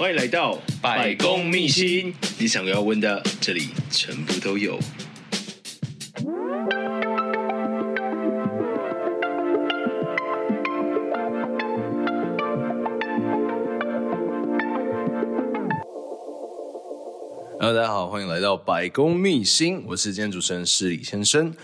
欢迎来到百公秘辛，你想要问的，这里全部都有。Hello，大家好，欢迎来到百公秘辛，我是今天主持人失礼先生。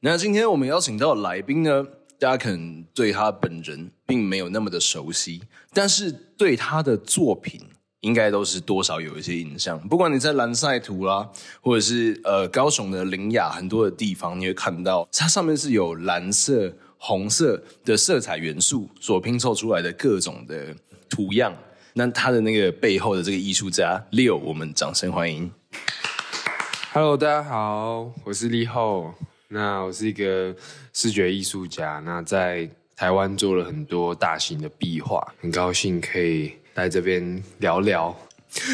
那今天我们邀请到的来宾呢，大家可能对他本人并没有那么的熟悉，但是对他的作品应该都是多少有一些印象。不管你在蓝赛图啦，或者是呃高雄的林雅很多的地方，你会看到它上面是有蓝色、红色的色彩元素所拼凑出来的各种的图样。那它的那个背后的这个艺术家 Leo，我们掌声欢迎。Hello，大家好，我是立后。那我是一个视觉艺术家，那在台湾做了很多大型的壁画，很高兴可以来这边聊聊。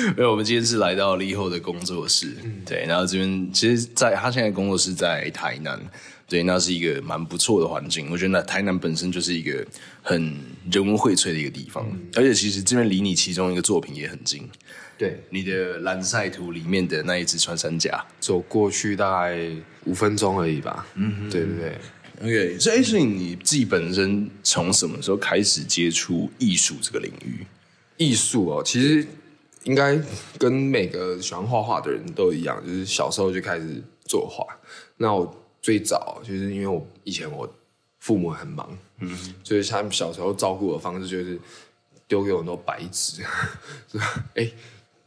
因为我们今天是来到立后的工作室，嗯、对，然后这边其实在他现在工作室在台南。对，那是一个蛮不错的环境。我觉得那台南本身就是一个很人文荟萃的一个地方，嗯、而且其实这边离你其中一个作品也很近。对，你的蓝赛图里面的那一只穿山甲，走过去大概五分钟而已吧。嗯，对对对。OK，所以所以你自己本身从什么时候开始接触艺术这个领域？艺术哦，其实应该跟每个喜欢画画的人都一样，就是小时候就开始作画。那我。最早就是因为我以前我父母很忙，嗯，所以他们小时候照顾我的方式就是丢给我很多白纸，说哎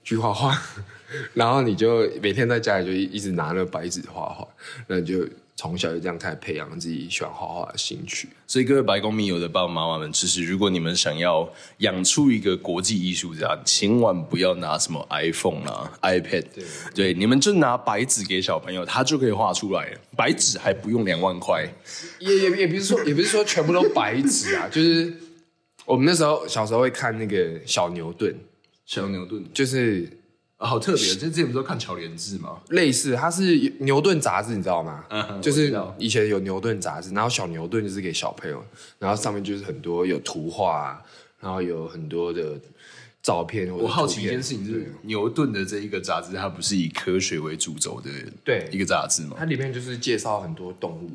去画画，然后你就每天在家里就一直拿那个白纸画画，那你就。从小就这样开始培养自己喜欢画画的兴趣，所以各位白宫密友的爸爸妈妈们，其实如果你们想要养出一个国际艺术家，千万不要拿什么 iPhone 啊、iPad，对，对，你们就拿白纸给小朋友，他就可以画出来。白纸还不用两万块，也也也不是说，也不是说全部都白纸啊，就是我们那时候小时候会看那个小牛顿，小牛顿。就是。好特别，就之前不是都看巧连智吗？类似，它是牛顿杂志，你知道吗？嗯，就是以前有牛顿杂志，然后小牛顿就是给小朋友，然后上面就是很多有图画，然后有很多的照片。我好奇一件事情，就是牛顿的这一个杂志，它不是以科学为主轴的，对一个杂志吗？它里面就是介绍很多动物，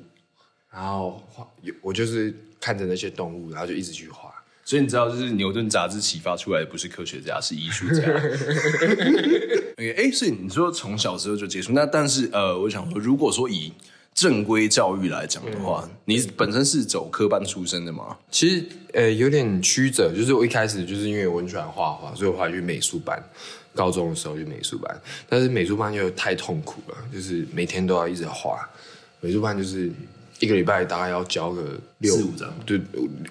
然后画，我就是看着那些动物，然后就一直去画。所以你知道，就是牛顿杂志启发出来的不是科学家，是艺术家。OK，哎、欸，所以你说从小时候就接触，那但是呃，我想说，如果说以正规教育来讲的话，嗯、你本身是走科班出身的吗？其实呃，有点曲折，就是我一开始就是因为我很喜欢画画，所以我后来去美术班。高中的时候去美术班，但是美术班又太痛苦了，就是每天都要一直画。美术班就是。一个礼拜大概要交个六五张，对，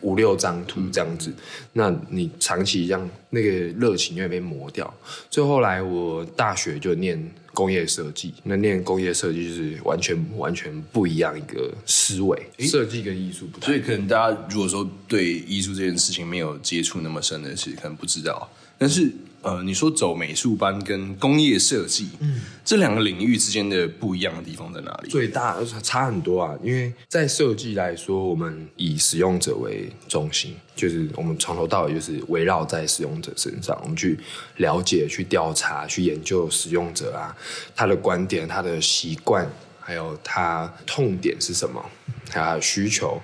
五六张图这样子。嗯、那你长期这样，那个热情就会被磨掉。所以后来我大学就念工业设计，那念工业设计就是完全完全不一样一个思维。设计跟艺术不同，所以可能大家如果说对艺术这件事情没有接触那么深的，其实可能不知道。但是。呃，你说走美术班跟工业设计，嗯，这两个领域之间的不一样的地方在哪里？最大差很多啊！因为在设计来说，我们以使用者为中心，就是我们从头到尾就是围绕在使用者身上，我们去了解、去调查、去研究使用者啊，他的观点、他的习惯，还有他痛点是什么，他的需求。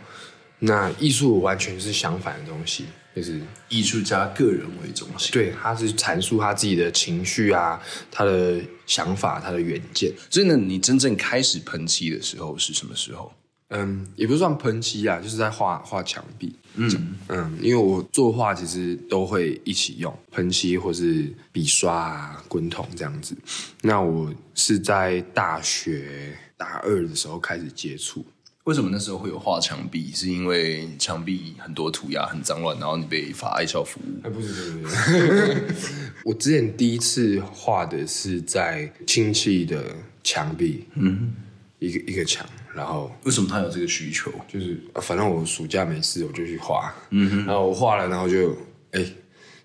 那艺术完全是相反的东西。就是艺术家个人为中心，对，他是阐述他自己的情绪啊，他的想法，他的远见。所以呢，你真正开始喷漆的时候是什么时候？嗯，也不算喷漆啊，就是在画画墙壁。嗯嗯，因为我作画其实都会一起用喷漆或是笔刷啊、滚筒这样子。那我是在大学大二的时候开始接触。为什么那时候会有画墙壁？是因为墙壁很多涂鸦很脏乱，然后你被罚爱校服务？哎，不是，不是，不是。我之前第一次画的是在亲戚的墙壁，嗯，一个一个墙，然后为什么他有这个需求？就是反正我暑假没事，我就去画，嗯哼，然后我画了，然后就哎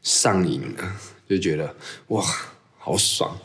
上瘾了，就觉得哇，好爽。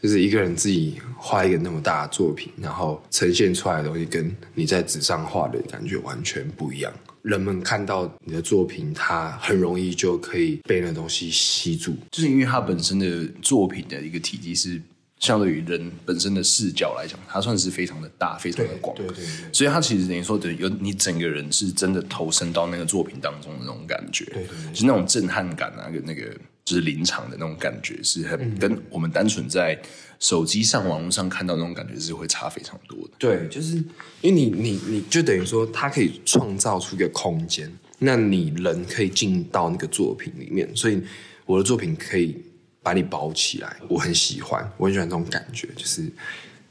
就是一个人自己画一个那么大的作品，然后呈现出来的东西跟你在纸上画的感觉完全不一样。人们看到你的作品，他很容易就可以被那东西吸住，就是因为它本身的作品的一个体积是相对于人本身的视角来讲，它算是非常的大，非常的广，对对，所以它其实等于说，等于有你整个人是真的投身到那个作品当中的那种感觉，对对，对，就是那种震撼感啊，跟那个就是临场的那种感觉，是很、嗯、跟我们单纯在手机上、网络上看到那种感觉是会差非常多的。对，就是因为你你你就等于说，它可以创造出一个空间，那你人可以进到那个作品里面，所以我的作品可以。把你包起来，我很喜欢，我很喜欢这种感觉，就是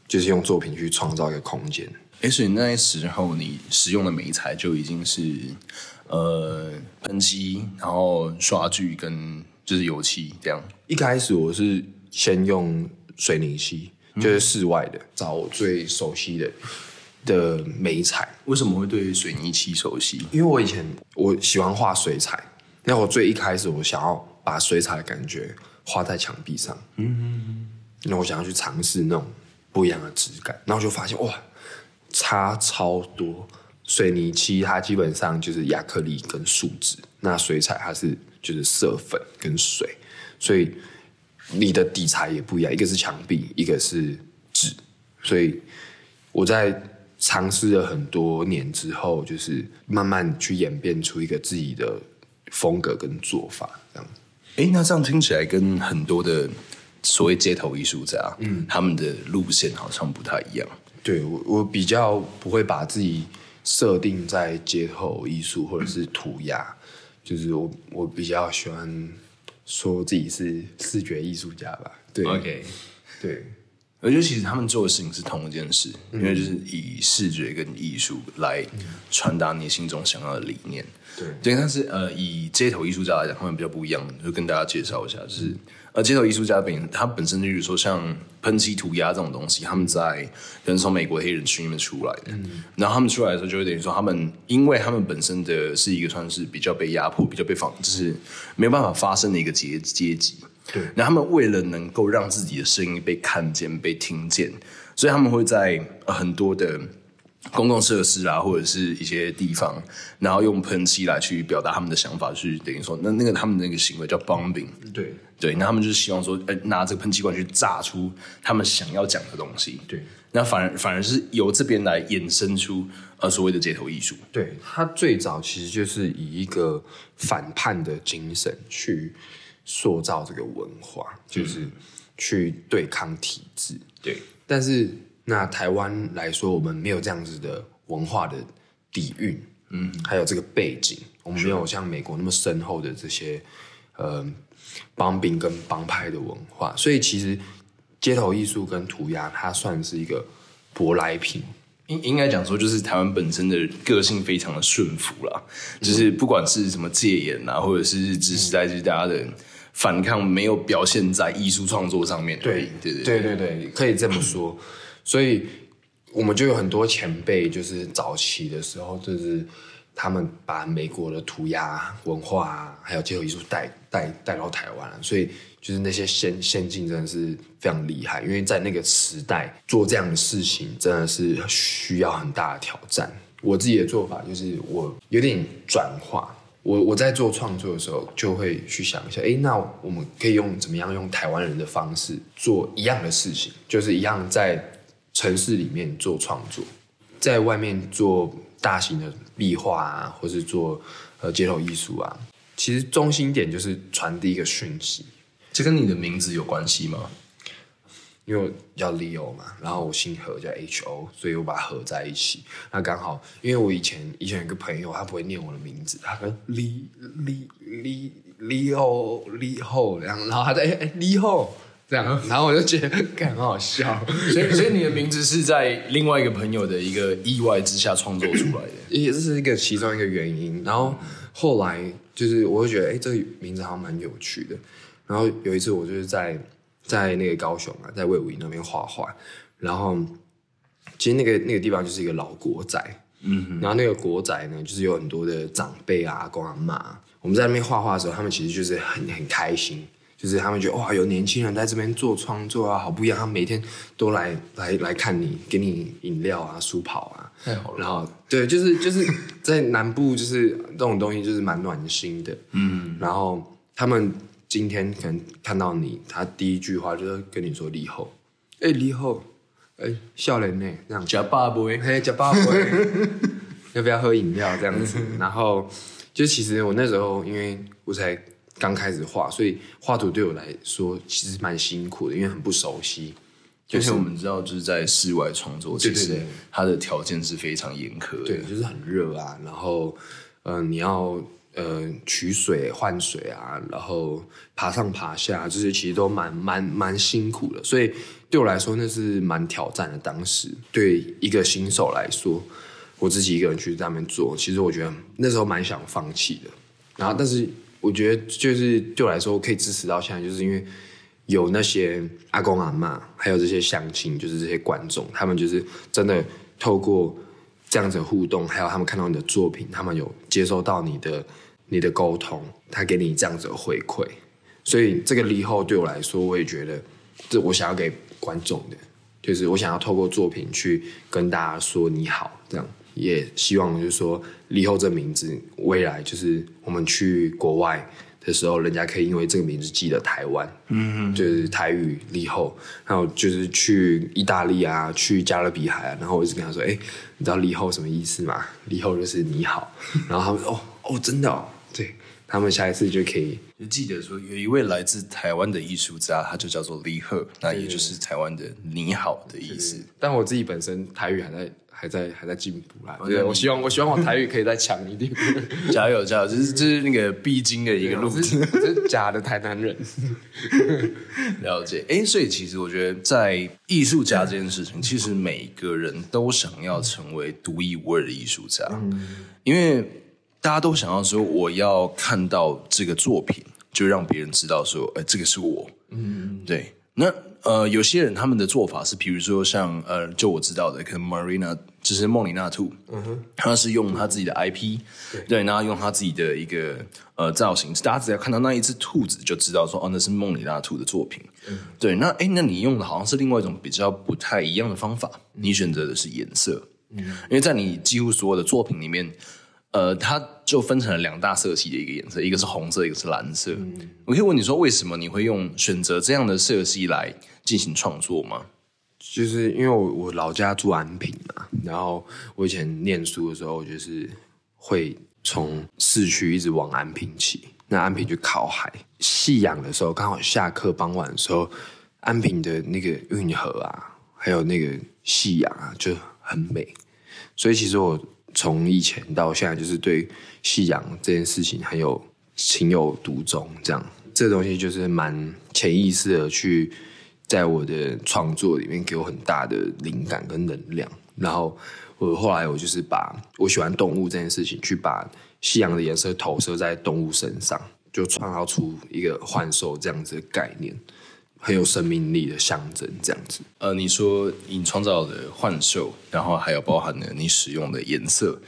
就是用作品去创造一个空间。哎，所以那时候你使用的媒材就已经是呃喷漆，然后刷具跟就是油漆这样。一开始我是先用水泥漆，就是室外的，嗯、找我最熟悉的的美彩。为什么会对水泥漆熟悉？因为我以前我喜欢画水彩，那我最一开始我想要把水彩的感觉。画在墙壁上，嗯嗯嗯，那我想要去尝试那种不一样的质感，然后就发现哇，差超多。水泥漆它基本上就是亚克力跟树脂，那水彩它是就是色粉跟水，所以你的底材也不一样，一个是墙壁，一个是纸，所以我在尝试了很多年之后，就是慢慢去演变出一个自己的风格跟做法，这样。哎，那这样听起来跟很多的所谓街头艺术家，嗯，他们的路线好像不太一样。对，我，我比较不会把自己设定在街头艺术或者是涂鸦，嗯，就是我我比较喜欢说自己是视觉艺术家吧。对，OK，对，我觉得其实他们做的事情是同一件事，嗯，因为就是以视觉跟艺术来传达你心中想要的理念。对，对，但是呃，以街头艺术家来讲，他们比较不一样，就跟大家介绍一下，就是呃，街头艺术家本他本身，例如说像喷漆涂鸦这种东西，他们在可能从美国黑人区里面出来的，嗯，然后他们出来的时候，就会等于说，他们因为他们本身的是一个算是比较被压迫、比较被放，就是没有办法发声的一个阶阶级，对，那他们为了能够让自己的声音被看见、被听见，所以他们会在很多的。公共设施啊，或者是一些地方，然后用喷漆来去表达他们的想法，去等于说，那那个他们的那个行为叫 bombing，对。对，那他们就是希望说，呃，拿这个喷漆罐去炸出他们想要讲的东西，对，那反而反而是由这边来衍生出呃所谓的街头艺术，对，他最早其实就是以一个反叛的精神去塑造这个文化，就是去对抗体制，对，但是。那台湾来说，我们没有这样子的文化的底蕴，嗯，还有这个背景，我们没有像美国那么深厚的这些，呃，帮兵跟帮派的文化，所以其实街头艺术跟涂鸦，它算是一个舶来品。应应该讲说，就是台湾本身的个性非常的顺服啦，嗯，就是不管是什么戒严啊，或者是日治时代，就是大家的反抗没有表现在艺术创作上面。对对对对对对，可以这么说。所以，我们就有很多前辈，就是早期的时候，就是他们把美国的涂鸦文化还有街头艺术带带带到台湾了。所以，就是那些先先进真的是非常厉害，因为在那个时代做这样的事情，真的是需要很大的挑战。我自己的做法就是，我有点转化。我我在做创作的时候，就会去想一下，哎，那我们可以用怎么样用台湾人的方式做一样的事情，就是一样在。城市里面做创作，在外面做大型的壁画啊，或是做呃街头艺术啊，其实中心点就是传递一个讯息。这跟你的名字有关系吗？因为我叫 Leo 嘛，然后我姓何叫 Ho，所以我把它合在一起。那刚好，因为我以前以前有个朋友，他不会念我的名字，他跟 Li Li Li Leo Leo 然后他在哎 Leo。这样，然后我就觉得很好笑，所以所以你的名字是在另外一个朋友的一个意外之下创作出来的，也是一个其中一个原因。然后后来就是，我就觉得，哎，这个名字好像蛮有趣的。然后有一次，我就是在在那个高雄啊，在魏武营那边画画。然后其实那个那个地方就是一个老国宅，嗯，然后那个国宅呢，就是有很多的长辈啊、阿公阿妈。我们在那边画画的时候，他们其实就是很很开心。就是他们觉得哇，有年轻人在这边做创作啊，好不一样。他们每天都来来来看你，给你饮料啊、书跑啊，太好了。然后对，就是就是在南部，就是这种东西就是蛮暖心的。嗯，然后他们今天可能看到你，他第一句话就是跟你说“你好”，哎，你好，哎，笑脸呢？这样假爸爸，嘿，假爸爸，要不要喝饮料？这样子，然后就其实我那时候，因为我才。刚开始画，所以画图对我来说其实蛮辛苦的，因为很不熟悉。就是我们知道，就是在室外创作，其实它的条件是非常严苛的，对，就是很热啊，然后呃，你要呃取水换水啊，然后爬上爬下，这些其实都蛮蛮蛮辛苦的。所以对我来说，那是蛮挑战的。当时对一个新手来说，我自己一个人去在那边做，其实我觉得那时候蛮想放弃的。然后，但是。我觉得就是对我来说，可以支持到现在，就是因为有那些阿公阿嬷，还有这些乡亲，就是这些观众，他们就是真的透过这样子的互动，还有他们看到你的作品，他们有接收到你的你的沟通，他给你这样子的回馈，所以这个离后对我来说，我也觉得这我想要给观众的，就是我想要透过作品去跟大家说你好，这样。也希望就是说，李后这名字未来就是我们去国外的时候，人家可以因为这个名字记得台湾，嗯，就是台语李后。还有就是去意大利啊，去加勒比海啊，然后我一直跟他说，哎，你知道李后什么意思吗？李后就是你好。然后他们说，哦哦，真的哦，对，他们下一次就可以就记得说，有一位来自台湾的艺术家，他就叫做李贺，那也就是台湾的你好的意思。但我自己本身台语还在。还在还在进步啦，对，我希望我希望我台语可以再强一点，加油加油！这是这是那个必经的一个路子，这是假的台南人。了解，哎，所以其实我觉得在艺术家这件事情，其实每个人都想要成为独一无二的艺术家，嗯，因为大家都想要说，我要看到这个作品，就让别人知道说，哎，这个是我，嗯，对，那。呃，有些人他们的做法是，比如说像呃，就我知道的，可能 Marina 就是梦里那兔，嗯哼，他是用他自己的 IP，对，对，然后用他自己的一个呃造型，大家只要看到那一只兔子就知道说，哦，那是梦里那兔的作品，嗯，对，那哎，那你用的好像是另外一种比较不太一样的方法，你选择的是颜色，嗯，因为在你几乎所有的作品里面。呃，它就分成了两大色系的一个颜色，一个是红色，一个是蓝色。嗯、我可以问你说，为什么你会用选择这样的色系来进行创作吗？就是因为我我老家住安平嘛，然后我以前念书的时候，就是会从市区一直往安平骑，那安平就靠海，夕阳的时候刚好下课傍晚的时候，安平的那个运河啊，还有那个夕阳啊，就很美。所以其实我。从以前到现在，就是对夕阳这件事情很有情有独钟。这样，这东西就是蛮潜意识的去在我的创作里面给我很大的灵感跟能量。然后我后来我就是把我喜欢动物这件事情，去把夕阳的颜色投射在动物身上，就创造出一个幻兽这样子的概念。很有生命力的象征，这样子。呃，你说你创造的幻兽，然后还有包含了你使用的颜色。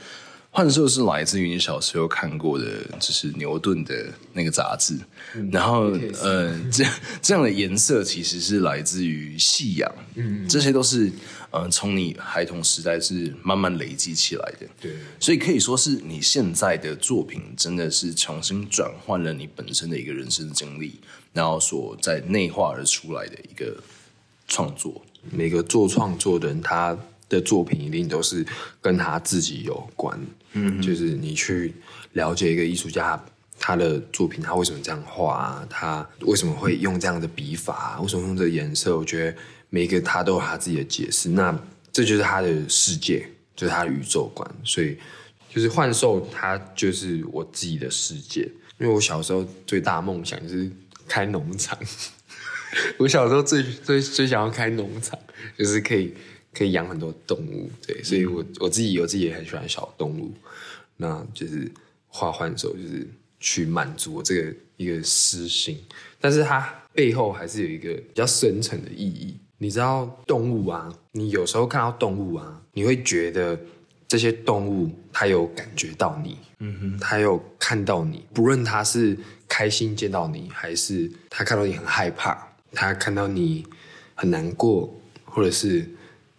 幻兽是来自于你小时候看过的，就是牛顿的那个杂志。嗯、然后，呃，这这样的颜色其实是来自于夕阳。嗯，这些都是呃从你孩童时代是慢慢累积起来的。对，所以可以说是你现在的作品真的是重新转换了你本身的一个人生经历。然后所在内化而出来的一个创作，每个做创作的人，他的作品一定都是跟他自己有关。嗯，就是你去了解一个艺术家，他的作品，他为什么这样画啊？他为什么会用这样的笔法啊？为什么用这个颜色？我觉得每一个他都有他自己的解释。那这就是他的世界，就是他的宇宙观。所以，就是幻兽，他就是我自己的世界。因为我小时候最大的梦想就是。开农场，我小时候最最最想要开农场，就是可以可以养很多动物，对，所以我我自己我自己也很喜欢小动物，那就是画幻手，就是去满足我这个一个私心，但是它背后还是有一个比较深层的意义。你知道动物啊，你有时候看到动物啊，你会觉得这些动物它有感觉到你，嗯哼，它有看到你，不论它是开心见到你，还是他看到你很害怕，他看到你很难过，或者是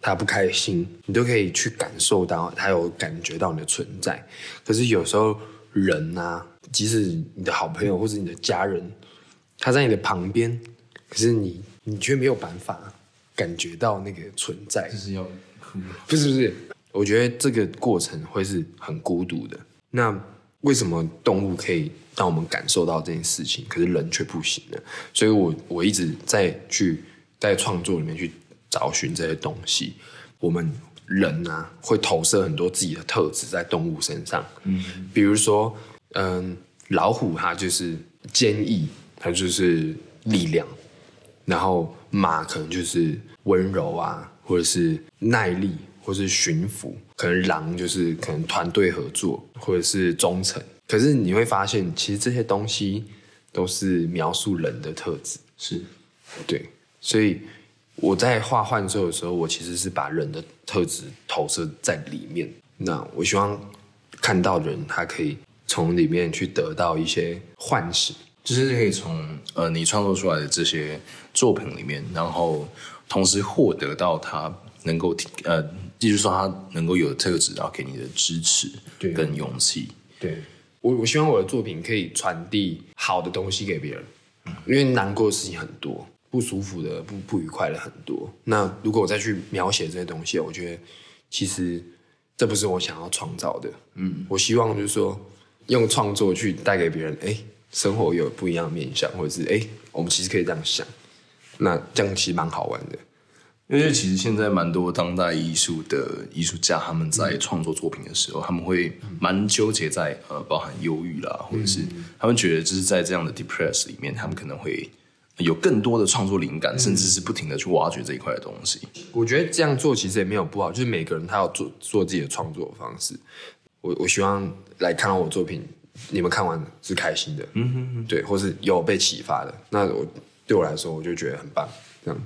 他不开心，你都可以去感受到他有感觉到你的存在。可是有时候人啊，即使你的好朋友或者你的家人，他在你的旁边，可是你你却没有办法感觉到那个存在，就是要哭，不是不是。我觉得这个过程会是很孤独的。那为什么动物可以让我们感受到这件事情，可是人却不行呢？所以我我一直在去在创作里面去找寻这些东西。我们人啊，会投射很多自己的特质在动物身上。嗯，比如说，嗯，老虎它就是坚毅，它就是力量。然后马可能就是温柔啊，或者是耐力。或是巡抚，可能狼就是可能团队合作，或者是忠诚。可是你会发现，其实这些东西都是描述人的特质，是对。所以我在画幻兽的时候，我其实是把人的特质投射在里面。那我希望看到人，他可以从里面去得到一些唤醒，就是可以从呃你创作出来的这些作品里面，然后同时获得到他能够呃。就是说，他能够有特质，然后给你的支持跟勇气。对，我我希望我的作品可以传递好的东西给别人，因为难过的事情很多，不舒服的、不不愉快的很多。那如果我再去描写这些东西，我觉得其实这不是我想要创造的。嗯，我希望就是说，用创作去带给别人，哎，生活有不一样的面向，或者是哎，我们其实可以这样想，那这样其实蛮好玩的。因为其实现在蛮多当代艺术的艺术家，他们在创作作品的时候，他们会蛮纠结在呃，包含忧郁啦，或者是他们觉得就是在这样的 depress 里面，他们可能会有更多的创作灵感，甚至是不停的去挖掘这一块的东西。我觉得这样做其实也没有不好，就是每个人他要做做自己的创作方式。我我希望来看到我作品，你们看完是开心的，嗯哼哼，对，或是有被启发的，那我对我来说，我就觉得很棒，这样。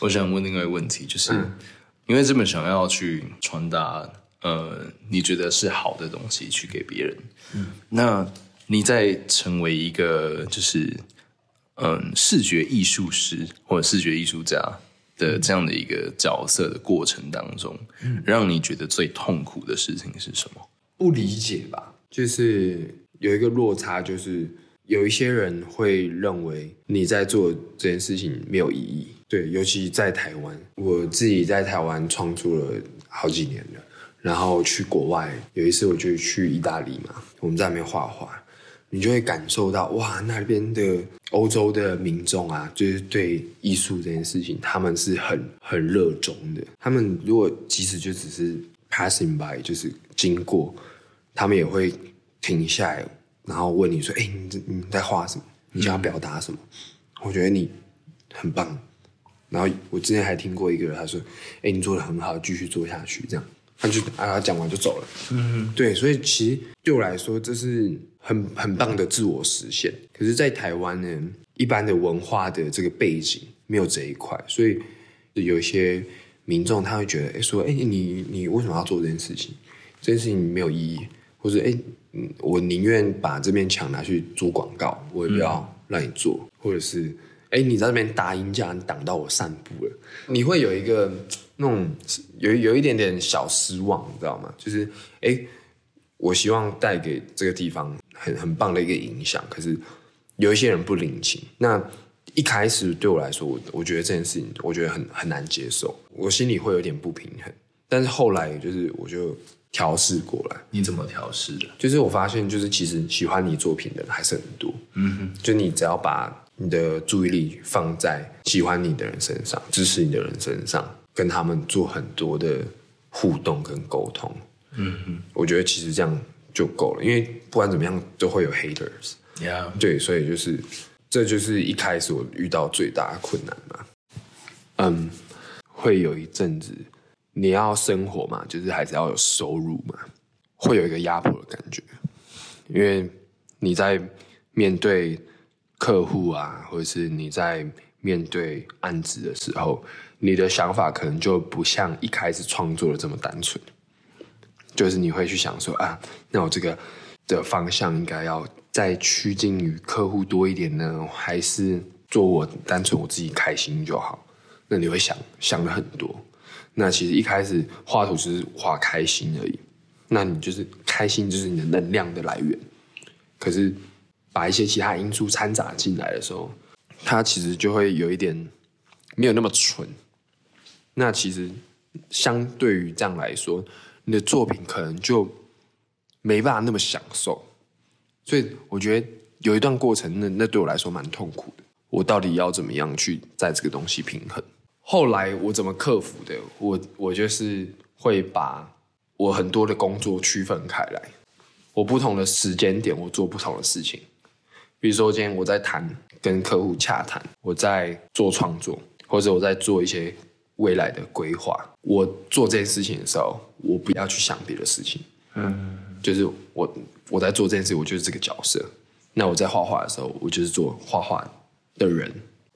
我想问另外一个问题，就是、嗯、因为这么想要去传达，呃，你觉得是好的东西去给别人，嗯，那你在成为一个就是嗯、呃、视觉艺术师或者视觉艺术家的这样的一个角色的过程当中，嗯，让你觉得最痛苦的事情是什么？不理解吧，就是有一个落差，就是有一些人会认为你在做这件事情没有意义。对，尤其在台湾，我自己在台湾创作了好几年了。然后去国外，有一次我就去意大利嘛，我们在那边画画，你就会感受到哇，那边的欧洲的民众啊，就是对艺术这件事情，他们是很很热衷的。他们如果即使就只是 passing by，就是经过，他们也会停下来，然后问你说：“哎，你你在画什么？你想要表达什么？”嗯，我觉得你很棒。然后我之前还听过一个人，他说：“哎，你做的很好，继续做下去。”这样，他就啊，他讲完就走了。嗯，对，所以其实对我来说，这是很很棒的自我实现。可是，在台湾呢，一般的文化的这个背景没有这一块，所以有一些民众他会觉得：“哎，说，哎，你你为什么要做这件事情？这件事情没有意义，或者哎，我宁愿把这面墙拿去做广告，我也不要让你做，嗯、或者是。”哎，你在那边打音架，你挡到我散步了。你会有一个那种有有一点点小失望，你知道吗？就是哎，我希望带给这个地方很很棒的一个影响，可是有一些人不领情。那一开始对我来说，我我觉得这件事情，我觉得很很难接受，我心里会有点不平衡。但是后来就是我就调试过来。你怎么调试的？就是我发现，就是其实喜欢你作品的人还是很多。嗯哼，就你只要把。你的注意力放在喜欢你的人身上，支持你的人身上，跟他们做很多的互动跟沟通。嗯哼，我觉得其实这样就够了，因为不管怎么样都会有 haters。Yeah，对，所以就是这就是一开始我遇到最大的困难嘛。嗯，会有一阵子你要生活嘛，就是还是要有收入嘛，会有一个压迫的感觉，因为你在面对。客户啊，或者是你在面对案子的时候，你的想法可能就不像一开始创作的这么单纯。就是你会去想说啊，那我这个的方向应该要再趋近于客户多一点呢，还是做我单纯我自己开心就好？那你会想想了很多。那其实一开始画图只是画开心而已，那你就是开心就是你的能量的来源。可是把一些其他因素掺杂进来的时候，它其实就会有一点没有那么纯。那其实相对于这样来说，你的作品可能就没办法那么享受。所以我觉得有一段过程，那那对我来说蛮痛苦的。我到底要怎么样去在这个东西平衡？后来我怎么克服的？我我就是会把我很多的工作区分开来，我不同的时间点我做不同的事情。比如说今天我在谈跟客户洽谈，我在做创作，或者我在做一些未来的规划。我做这件事情的时候，我不要去想别的事情。嗯，就是我我在做这件事，我就是这个角色。那我在画画的时候，我就是做画画的人。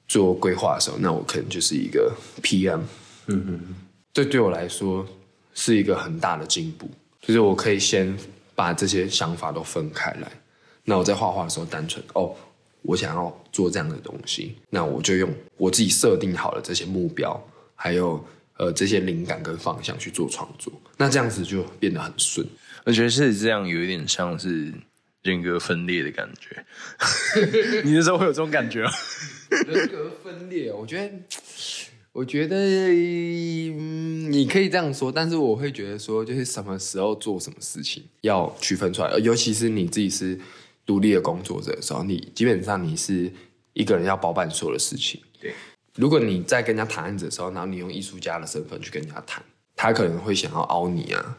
做规划的时候，那我可能就是一个 PM，嗯嗯，这对我来说是一个很大的进步，就是我可以先把这些想法都分开来。那我在画画的时候，单纯哦，我想要做这样的东西，那我就用我自己设定好了这些目标，还有呃这些灵感跟方向去做创作，那这样子就变得很顺。我觉得是这样，有一点像是人格分裂的感觉。你那时候会有这种感觉吗？人格分裂，我觉得，我觉得，嗯，你可以这样说，但是我会觉得说，就是什么时候做什么事情要区分出来，尤其是你自己是独立的工作者的时候，你基本上你是一个人要包办所有的事情。对，如果你在跟人家谈案子的时候，然后你用艺术家的身份去跟人家谈，他可能会想要凹你啊，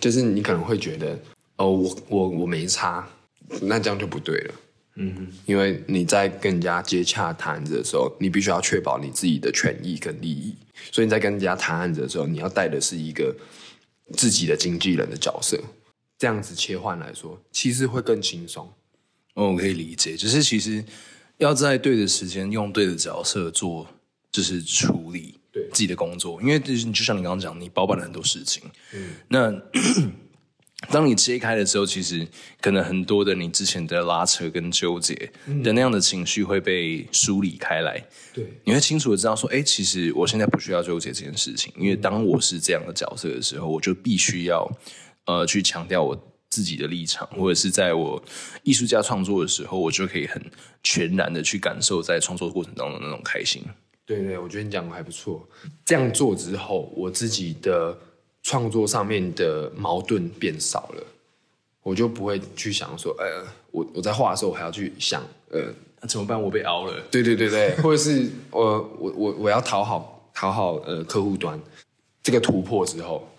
就是你可能会觉得，哦，我我我没差，那这样就不对了。嗯哼，因为你在跟人家接洽谈案子的时候，你必须要确保你自己的权益跟利益，所以你在跟人家谈案子的时候，你要带的是一个自己的经纪人的角色，这样子切换来说，其实会更轻松。哦，我可以理解，只是其实要在对的时间用对的角色做，就是处理对自己的工作，因为就是就像你刚刚讲，你包办了很多事情，嗯，那。当你揭开的时候，其实可能很多的你之前的拉扯跟纠结的那样的情绪会被梳理开来。对，你会清楚的知道说，哎，其实我现在不需要纠结这件事情，因为当我是这样的角色的时候，我就必须要呃去强调我自己的立场，或者是在我艺术家创作的时候，我就可以很全然的去感受在创作过程当中的那种开心。对对，我觉得你讲的还不错。这样做之后，我自己的。创作上面的矛盾变少了，我就不会去想说，呃，我我在画的时候，我还要去想，呃，那怎么办？我被熬了。对对对对，或者是我我我我要讨好讨好呃客户端，这个突破之后，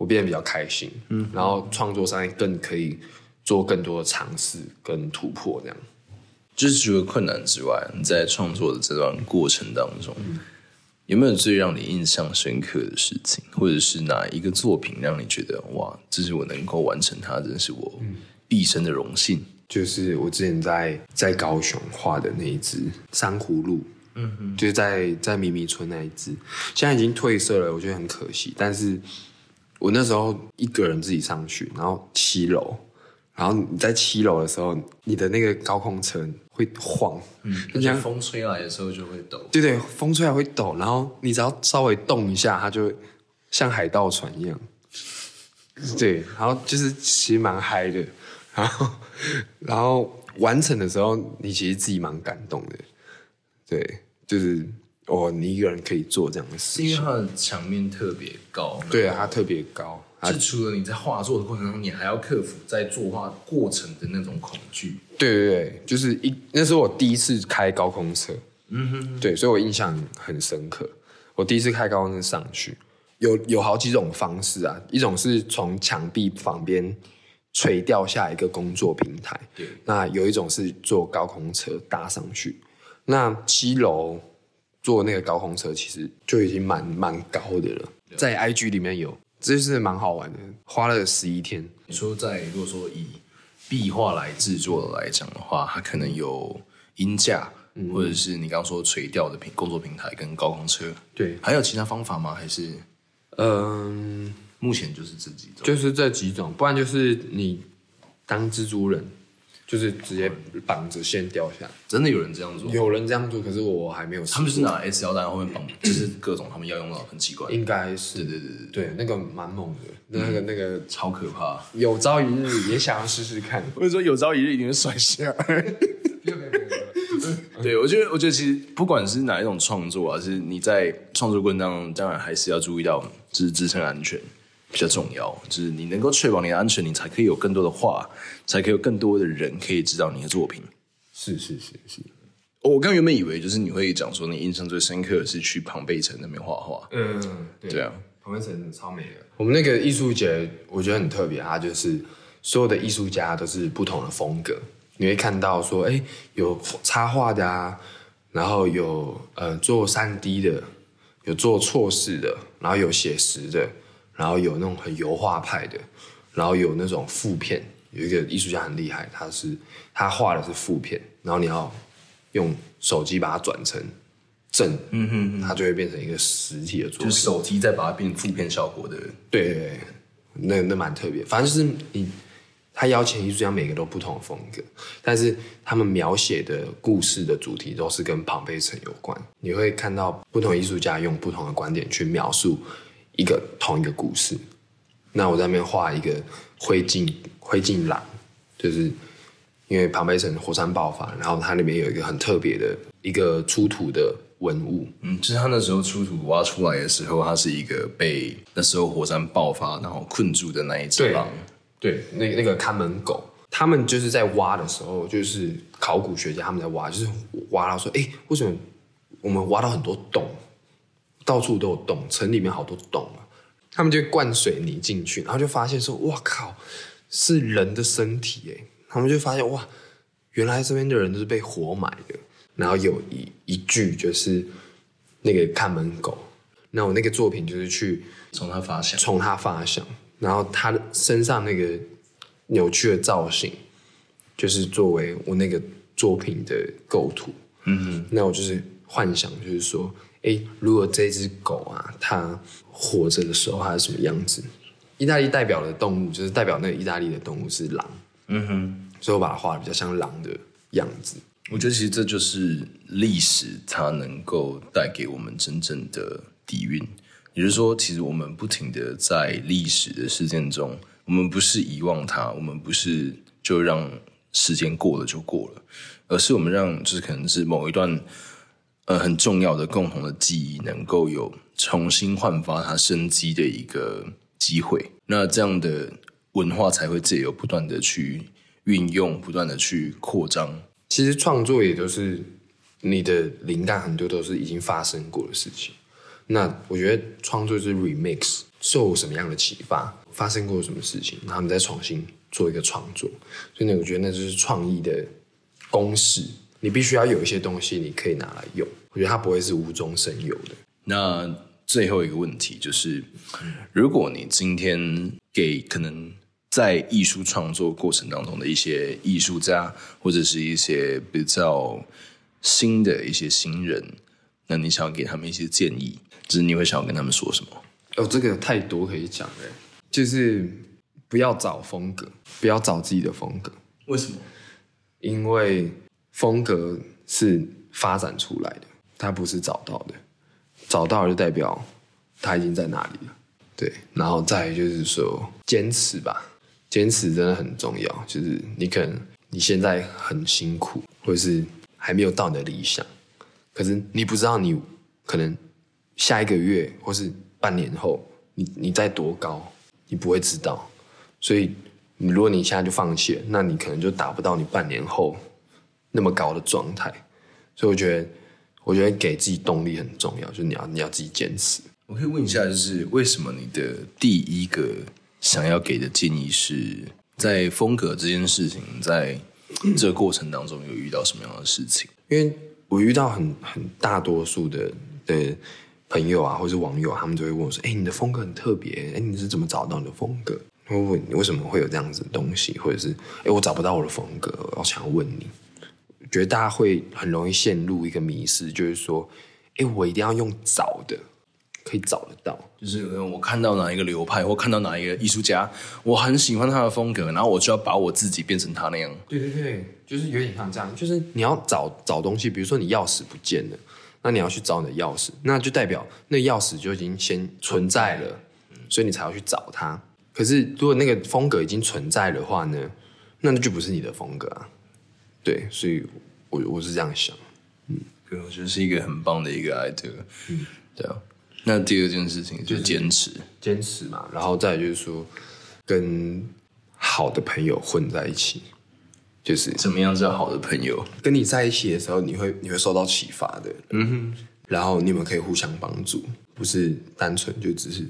我变得比较开心，嗯，然后创作上面更可以做更多的尝试跟突破，这样。就是除了困难之外，你在创作的这段过程当中。嗯有没有最让你印象深刻的事情，或者是哪一个作品让你觉得哇，这是我能够完成它，真是我毕生的荣幸？就是我之前在在高雄画的那一只珊瑚鹿，嗯嗯，就是在在咪咪村那一只，现在已经褪色了，我觉得很可惜。但是我那时候一个人自己上去，然后七楼。然后你在七楼的时候，你的那个高空车会晃，嗯，风吹来的时候就会抖，对对，风吹来会抖，然后你只要稍微动一下，它就像海盗船一样，对，然后就是其实蛮嗨的，然后然后完成的时候，你其实自己蛮感动的，对，就是哦，你一个人可以做这样的事情，因为它的墙面特别高，对啊，它特别高。是除了你在画作的过程中，你还要克服在作画过程的那种恐惧。对对对，就是一那是我第一次开高空车，嗯哼，哼，对，所以我印象很深刻。我第一次开高空车上去，有有好几种方式啊，一种是从墙壁旁边垂掉下一个工作平台，对，那有一种是坐高空车搭上去。那七楼坐那个高空车，其实就已经蛮蛮高的了，在 IG 里面有。这是蛮好玩的，花了十一天。你说在如果说以壁画来制作来讲的话，它可能有音架，嗯、或者是你刚刚说垂钓的平工作平台跟高空车。对，还有其他方法吗？还是嗯，目前就是这几种，就是这几种，不然就是你当蜘蛛人。就是直接绑着线掉下来，真的有人这样做？有人这样做，可是我还没有。他们是拿 S 腰带后面绑，就是各种他们要用到很奇怪。应该是，对对对对对，那个蛮猛的，那个那个超可怕。有朝一日也想要试试看。或者说有朝一日一定会摔下来。对，我觉得我觉得其实不管是哪一种创作啊，是你在创作过程当中，当然还是要注意到就是自身安全。比较重要，就是你能够确保你的安全，你才可以有更多的话，才可以有更多的人可以知道你的作品。是是是是，我刚原本以为就是你会讲说你印象最深刻的是去庞贝城那边画画。嗯，对，对啊，庞贝城超美的。我们那个艺术节我觉得很特别，它就是所有的艺术家都是不同的风格。你会看到说，哎，有插画的啊，然后有呃做三 D 的，有做错事的，然后有写实的。然后有那种很油画派的，然后有那种负片，有一个艺术家很厉害，他是他画的是负片，然后你要用手机把它转成正，嗯哼，它就会变成一个实体的作品，就是手机再把它变负片效果的，对，那那蛮特别。反正就是你，他邀请艺术家每个都不同的风格，但是他们描写的故事的主题都是跟庞贝城有关。你会看到不同艺术家用不同的观点去描述。一个同一个故事，那我在那边画一个灰烬灰烬狼，就是因为庞贝城火山爆发，然后它里面有一个很特别的一个出土的文物，嗯，就是他那时候出土挖出来的时候，它是一个被那时候火山爆发然后困住的那一只狼，对，对，那那个看门狗，他们就是在挖的时候，就是考古学家他们在挖，就是挖到说，哎，为什么我们挖到很多洞？到处都有洞，城里面好多洞啊！他们就灌水泥进去，然后就发现说：“哇靠，是人的身体诶！”他们就发现哇，原来这边的人都是被活埋的。然后有一一句就是那个看门狗，那我那个作品就是去从他发想，从他发想，然后他的身上那个扭曲的造型，就是作为我那个作品的构图。嗯哼，那我就是幻想，就是说。哎，如果这只狗啊，它活着的时候，它是什么样子？意大利代表的动物，就是代表那个意大利的动物是狼。嗯哼，所以我把它画的比较像狼的样子。我觉得其实这就是历史，它能够带给我们真正的底蕴。也就是说，其实我们不停的在历史的事件中，我们不是遗忘它，我们不是就让时间过了就过了，而是我们让，就是可能是某一段。呃，很重要的共同的记忆，能够有重新焕发它生机的一个机会。那这样的文化才会自由不断的去运用，不断的去扩张。其实创作也都是你的灵感，很多都是已经发生过的事情。那我觉得创作是 remix，受什么样的启发，发生过什么事情，然后你再重新做一个创作。所以呢，我觉得那就是创意的公式。你必须要有一些东西，你可以拿来用。我觉得它不会是无中生有的。那最后一个问题就是，如果你今天给可能在艺术创作过程当中的一些艺术家，或者是一些比较新的一些新人，那你想要给他们一些建议，就是你会想要跟他们说什么？哦，这个太多可以讲了，就是不要找风格，不要找自己的风格。为什么？因为风格是发展出来的。它不是找到的，找到就代表他已经在那里了。对，然后再就是说坚持吧，坚持真的很重要。就是你可能你现在很辛苦，或者是还没有到你的理想，可是你不知道你可能下一个月或是半年后，你你在多高，你不会知道。所以如果你现在就放弃了，那你可能就达不到你半年后那么高的状态。所以我觉得。我觉得给自己动力很重要，就是你要你要自己坚持。我可以问一下，就是为什么你的第一个想要给的建议是在风格这件事情，在这个过程当中有遇到什么样的事情？因为我遇到很很大多数的的朋友啊，或是网友，他们就会问我说：“哎，你的风格很特别，哎，你是怎么找到你的风格？会问你为什么会有这样子的东西，或者是哎，我找不到我的风格，我想要问你。”觉得大家会很容易陷入一个迷思，就是说，哎，我一定要用找的，可以找得到。就是我看到哪一个流派，或看到哪一个艺术家，我很喜欢他的风格，然后我就要把我自己变成他那样。对对对，就是有点像这样，就是你要找找东西，比如说你钥匙不见了，那你要去找你的钥匙，那就代表那钥匙就已经先存在了，所以你才要去找它。可是如果那个风格已经存在的话呢，那就不是你的风格啊。对，所以我我是这样想。嗯，对，我觉得是一个很棒的一个 idea。嗯，对啊。那第二件事情就是坚持，坚持嘛，然后再就是说，跟好的朋友混在一起，就是怎么样叫好的朋友？跟你在一起的时候，你会你会受到启发的，嗯哼，然后你们可以互相帮助，不是单纯就只是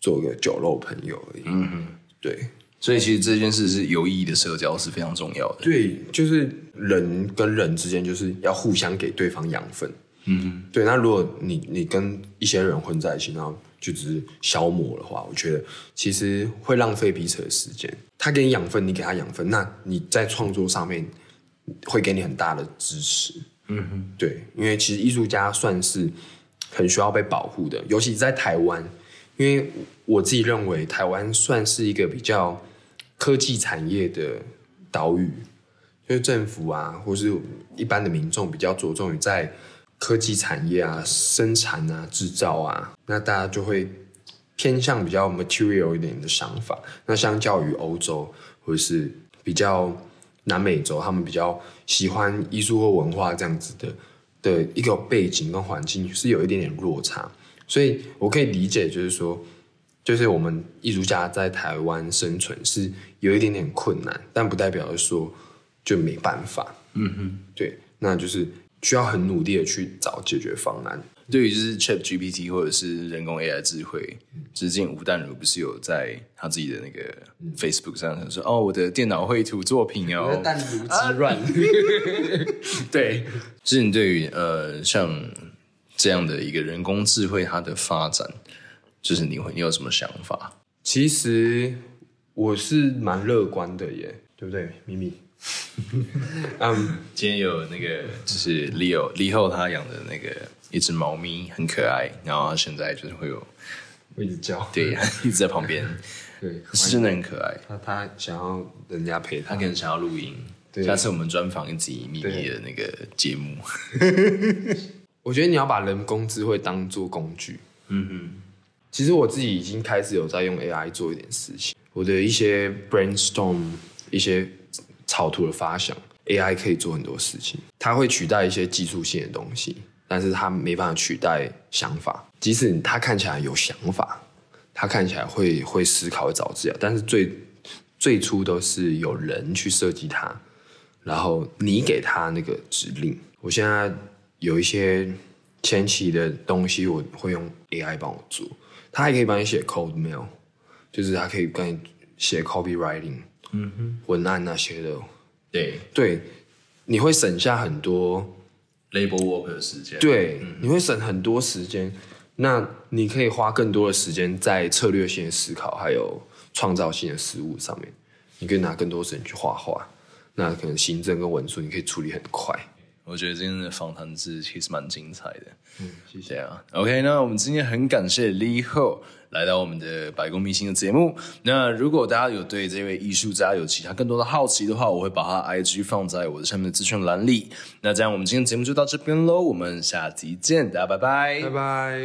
做个酒肉朋友而已，嗯哼，对，所以其实这件事是有意义的社交是非常重要的，对，就是人跟人之间就是要互相给对方养分。嗯，对。那如果你你跟一些人混在一起，然后就只是消磨的话，我觉得其实会浪费彼此的时间。他给你养分，你给他养分，那你在创作上面会给你很大的支持。嗯哼，对，因为其实艺术家算是很需要被保护的，尤其在台湾，因为我自己认为台湾算是一个比较科技产业的岛屿，就是政府啊，或是一般的民众比较着重于在。科技产业啊，生产啊，制造啊，那大家就会偏向比较 material 一点的想法。那相较于欧洲或者是比较南美洲，他们比较喜欢艺术或文化这样子的的一个背景跟环境，是有一点点落差。所以我可以理解，就是说，就是我们艺术家在台湾生存是有一点点困难，但不代表说就没办法。嗯哼，对，那就是。需要很努力的去找解决方案。对于就是 Chat GPT 或者是人工 AI 智慧，之前吴淡如不是有在他自己的那个 Facebook 上说：“哦，我的电脑绘图作品哦，淡如之乱。”对，就是你对于呃像这样的一个人工智慧它的发展，就是你会你有什么想法？其实我是蛮乐观的耶，对不对，咪咪？嗯，um, 今天有那个就是 Leo Leo 他养的那个一只猫咪很可爱，然后他现在就是会有会一直叫，对，一直在旁边，对，是真的很可爱。他他想要人家陪他，他可能想要录音。对，下次我们专访一集咪咪的那个节目。我觉得你要把人工智慧当做工具。嗯哼，其实我自己已经开始有在用 AI 做一点事情，我的一些 brainstorm 一些。草图的发想，AI 可以做很多事情，它会取代一些技术性的东西，但是它没办法取代想法。即使它看起来有想法，它看起来会会思考、会找资料，但是最最初都是有人去设计它，然后你给它那个指令。我现在有一些前期的东西，我会用 AI 帮我做，它还可以帮你写 code mail，就是他可以帮你写 copywriting。嗯哼，文案那些的，对对，你会省下很多 labor work 的时间。对，嗯、你会省很多时间，那你可以花更多的时间在策略性的思考，还有创造性的事物上面。你可以拿更多时间去画画，那可能行政跟文书你可以处理很快。我觉得今天的访谈是其实蛮精彩的。嗯，谢谢啊。OK，那我们今天很感谢 l e Ho 来到我们的百工明星的节目。那如果大家有对这位艺术家有其他更多的好奇的话，我会把他 IG 放在我的下面的资讯栏里。那这样，我们今天节目就到这边喽。我们下集见，大家拜拜，拜拜。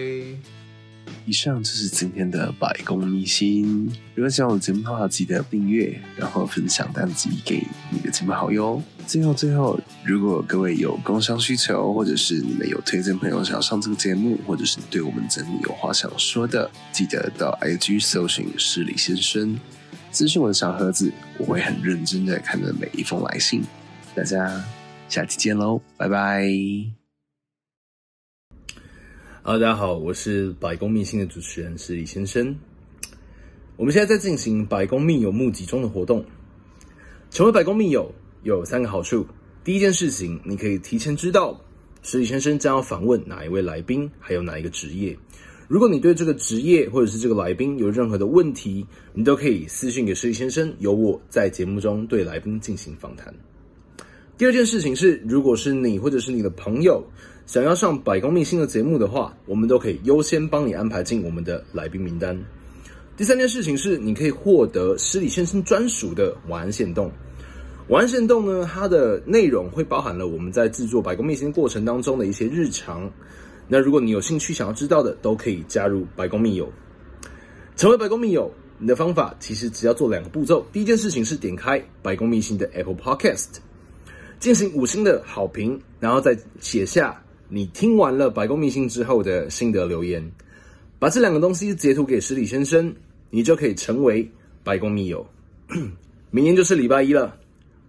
以上就是今天的百工秘辛。如果喜欢我的节目的话，记得订阅，然后分享单集给你的亲朋好友。最后，最后，如果各位有工商需求，或者是你们有推荐朋友想要上这个节目，或者是对我们节目有话想说的，记得到 IG 搜寻失礼先生，咨询我的小盒子，我会很认真的看着每一封来信。大家下期见喽，拜拜。Hello，大家好，我是百工秘信的主持人失礼先生。我们现在在进行百工秘友募集中的活动，成为百工秘友有三个好处。第一件事情，你可以提前知道失礼先生将要访问哪一位来宾，还有哪一个职业。如果你对这个职业或者是这个来宾有任何的问题，你都可以私信给失礼先生，由我在节目中对来宾进行访谈。第二件事情是，如果是你或者是你的朋友想要上百工秘辛的节目的话，我们都可以优先帮你安排进我们的来宾名单。第三件事情是，你可以获得失礼先生专属的晚安限动。晚安限动呢，它的内容会包含了我们在制作白宫秘辛过程当中的一些日常。那如果你有兴趣想要知道的，都可以加入白宫密友。成为白宫密友，你的方法其实只要做两个步骤。第一件事情是点开白宫密辛的 Apple Podcast。进行五星的好评，然后再写下你听完了《白宫密辛》之后的心得留言，把这两个东西截图给失礼先生，你就可以成为白宫密友。明天就是礼拜一了，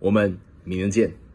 我们明天见。